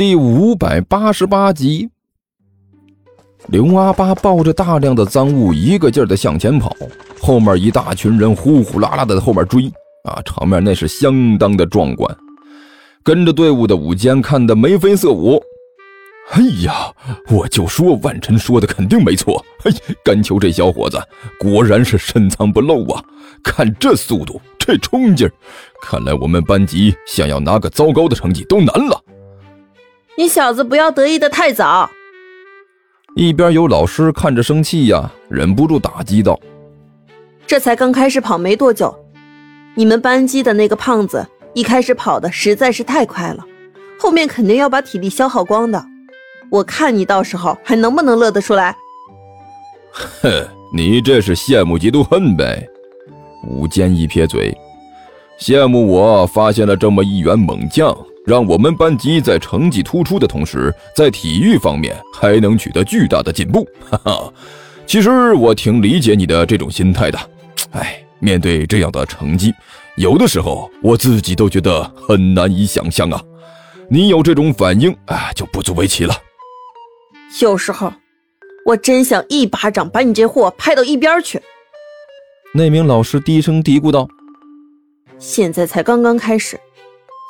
第五百八十八集，刘阿八抱着大量的赃物，一个劲儿的向前跑，后面一大群人呼呼啦啦的在后面追，啊，场面那是相当的壮观。跟着队伍的武坚看得眉飞色舞。哎呀，我就说万晨说的肯定没错。哎，甘秋这小伙子果然是深藏不露啊！看这速度，这冲劲儿，看来我们班级想要拿个糟糕的成绩都难了。你小子不要得意的太早。一边有老师看着生气呀，忍不住打击道：“这才刚开始跑没多久，你们班级的那个胖子一开始跑的实在是太快了，后面肯定要把体力消耗光的。我看你到时候还能不能乐得出来？”哼，你这是羡慕嫉妒恨呗。武坚一撇嘴，羡慕我发现了这么一员猛将。让我们班级在成绩突出的同时，在体育方面还能取得巨大的进步。哈哈，其实我挺理解你的这种心态的。哎，面对这样的成绩，有的时候我自己都觉得很难以想象啊。你有这种反应啊，就不足为奇了。有时候，我真想一巴掌把你这货拍到一边去。那名老师低声嘀咕道：“现在才刚刚开始。”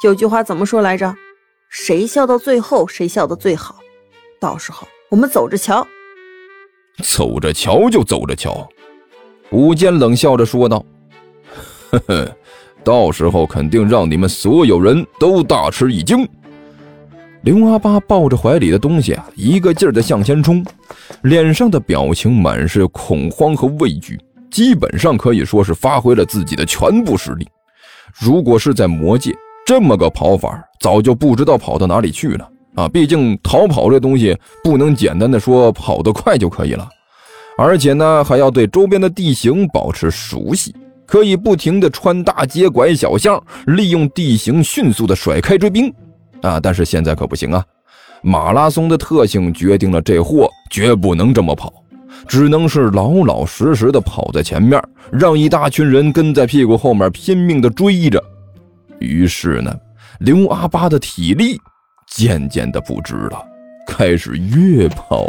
有句话怎么说来着？谁笑到最后，谁笑得最好。到时候我们走着瞧。走着瞧就走着瞧。武坚冷笑着说道：“呵呵，到时候肯定让你们所有人都大吃一惊。”刘阿八抱着怀里的东西啊，一个劲儿的向前冲，脸上的表情满是恐慌和畏惧，基本上可以说是发挥了自己的全部实力。如果是在魔界，这么个跑法，早就不知道跑到哪里去了啊！毕竟逃跑这东西不能简单的说跑得快就可以了，而且呢还要对周边的地形保持熟悉，可以不停的穿大街拐小巷，利用地形迅速的甩开追兵啊！但是现在可不行啊，马拉松的特性决定了这货绝不能这么跑，只能是老老实实的跑在前面，让一大群人跟在屁股后面拼命的追着。于是呢，刘阿八的体力渐渐的不支了，开始越跑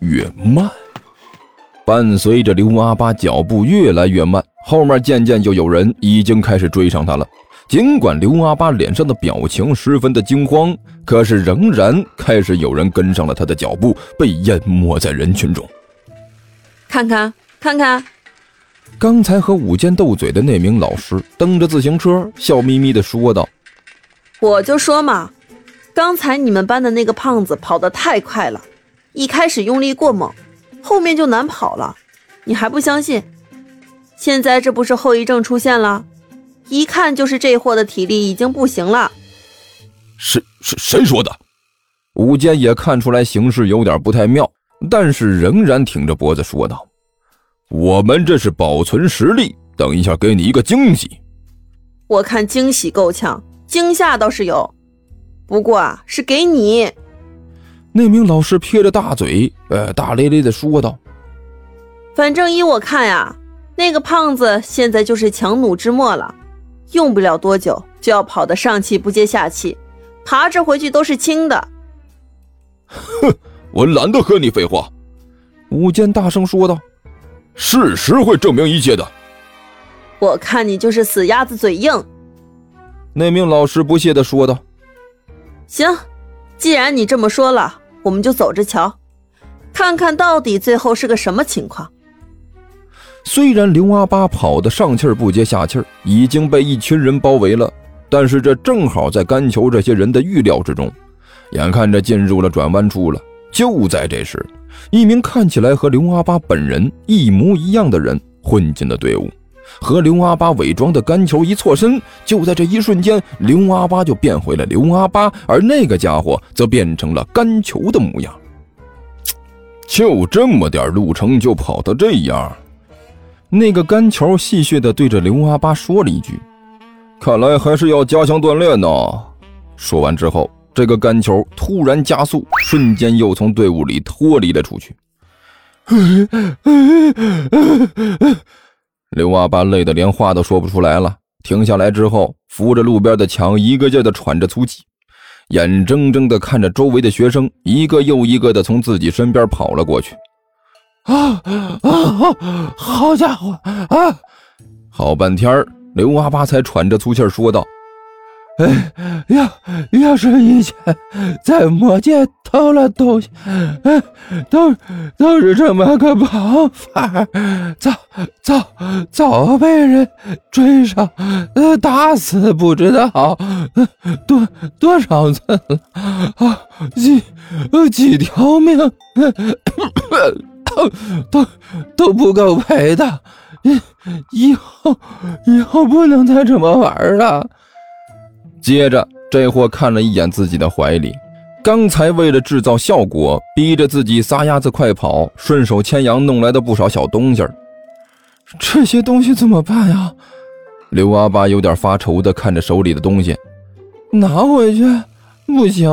越慢。伴随着刘阿八脚步越来越慢，后面渐渐就有人已经开始追上他了。尽管刘阿八脸上的表情十分的惊慌，可是仍然开始有人跟上了他的脚步，被淹没在人群中。看看，看看。刚才和武坚斗嘴的那名老师蹬着自行车，笑眯眯地说道：“我就说嘛，刚才你们班的那个胖子跑得太快了，一开始用力过猛，后面就难跑了。你还不相信？现在这不是后遗症出现了？一看就是这货的体力已经不行了。”谁谁谁说的？武坚也看出来形势有点不太妙，但是仍然挺着脖子说道。我们这是保存实力，等一下给你一个惊喜。我看惊喜够呛，惊吓倒是有，不过啊，是给你。那名老师撇着大嘴，呃，大咧咧的说道：“反正依我看呀，那个胖子现在就是强弩之末了，用不了多久就要跑得上气不接下气，爬着回去都是轻的。”哼，我懒得和你废话。”武坚大声说道。事实会证明一切的。我看你就是死鸭子嘴硬。那名老师不屑的说道：“行，既然你这么说了，我们就走着瞧，看看到底最后是个什么情况。”虽然刘阿八跑得上气不接下气，已经被一群人包围了，但是这正好在甘球这些人的预料之中。眼看着进入了转弯处了，就在这时。一名看起来和刘阿八本人一模一样的人混进了队伍，和刘阿八伪装的甘球一错身，就在这一瞬间，刘阿八就变回了刘阿八，而那个家伙则变成了甘球的模样。就这么点路程就跑到这样，那个甘球戏谑地对着刘阿八说了一句：“看来还是要加强锻炼呢。”说完之后。这个干球突然加速，瞬间又从队伍里脱离了出去。刘阿八累得连话都说不出来了，停下来之后，扶着路边的墙，一个劲的喘着粗气。眼睁睁的看着周围的学生一个又一个的从自己身边跑了过去。啊啊！好家伙啊！好半天刘阿八才喘着粗气说道。哎，要要是以前在魔界偷了东西，哎，都都是这么个跑法，早早早被人追上，呃，打死不知道多多少次了啊，几几条命都都都不够赔的，以后以后不能再这么玩了。接着，这货看了一眼自己的怀里，刚才为了制造效果，逼着自己撒丫子快跑，顺手牵羊弄来的不少小东西这些东西怎么办呀？刘阿八有点发愁的看着手里的东西，拿回去不行，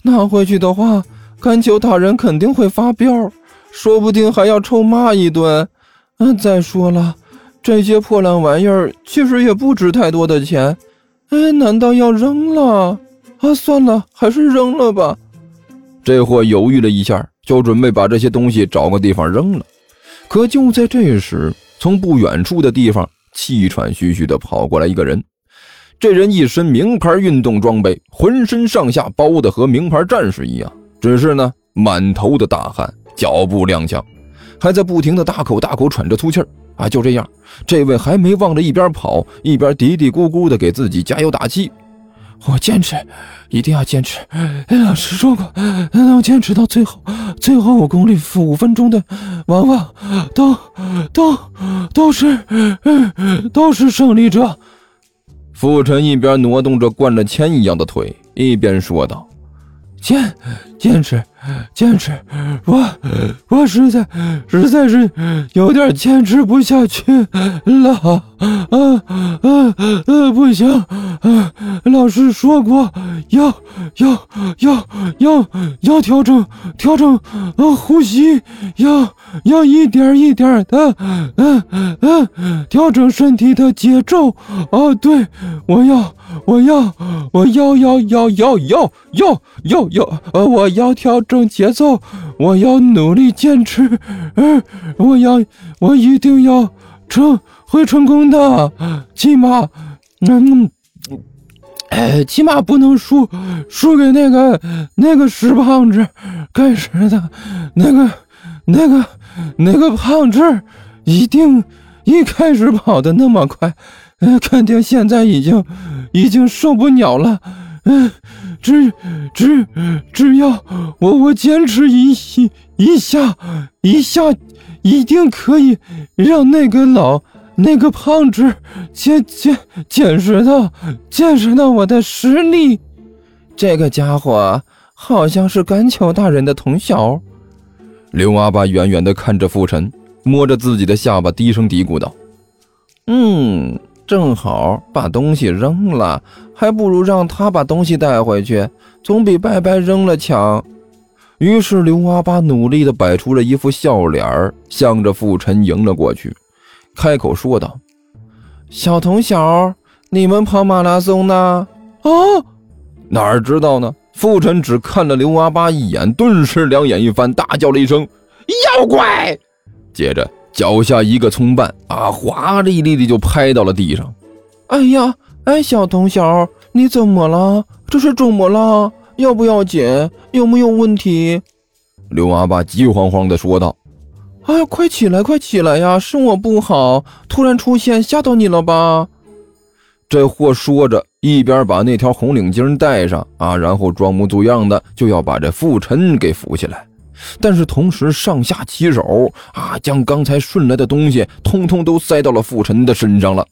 拿回去的话，甘秋大人肯定会发飙，说不定还要臭骂一顿。嗯，再说了，这些破烂玩意儿其实也不值太多的钱。哎，难道要扔了？啊，算了，还是扔了吧。这货犹豫了一下，就准备把这些东西找个地方扔了。可就在这时，从不远处的地方气喘吁吁地跑过来一个人。这人一身名牌运动装备，浑身上下包的和名牌战士一样，只是呢，满头的大汗，脚步踉跄，还在不停的大口大口喘着粗气儿。啊，就这样，这位还没忘着一边跑一边嘀嘀咕咕的给自己加油打气。我坚持，一定要坚持。老师说过，能坚持到最后，最后五公里五分钟的，往往都都都是都是胜利者。傅晨一边挪动着灌了铅一样的腿，一边说道。坚坚持，坚持，我我实在实在是有点坚持不下去了，啊啊啊！不行，啊，老师说过要要要要要调整调整啊呼吸，要要一点一点的，嗯嗯，调整身体的节奏。哦，对，我要。我要，我要，要，要，要，要，要，要，要，呃，我要调整节奏，我要努力坚持，嗯，我要，我一定要成，会成功的，起码，嗯，哎，起码不能输，输给那个那个死胖子，该死的，那个，那个，那个胖子，一定一开始跑的那么快。嗯，肯定现在已经已经受不了了。嗯，只只只要我我坚持一一下一下，一定可以让那个老那个胖子见见见识到见识到我的实力。这个家伙好像是甘丘大人的同小。刘阿爸远远的看着傅晨，摸着自己的下巴，低声嘀咕道：“嗯。”正好把东西扔了，还不如让他把东西带回去，总比白白扔了强。于是刘阿八努力地摆出了一副笑脸向着傅晨迎了过去，开口说道：“小童小，你们跑马拉松呢？”啊，哪知道呢？傅晨只看了刘阿八一眼，顿时两眼一翻，大叫了一声：“妖怪！”接着。脚下一个葱瓣啊，华丽丽的就拍到了地上。哎呀，哎，小童小，你怎么了？这是肿么了？要不要紧？有没有问题？刘阿爸急慌慌地说道：“哎呀，快起来，快起来呀！是我不好，突然出现，吓到你了吧？”这货说着，一边把那条红领巾戴上啊，然后装模作样的就要把这傅晨给扶起来。但是同时上下其手啊，将刚才顺来的东西通通都塞到了傅晨的身上了。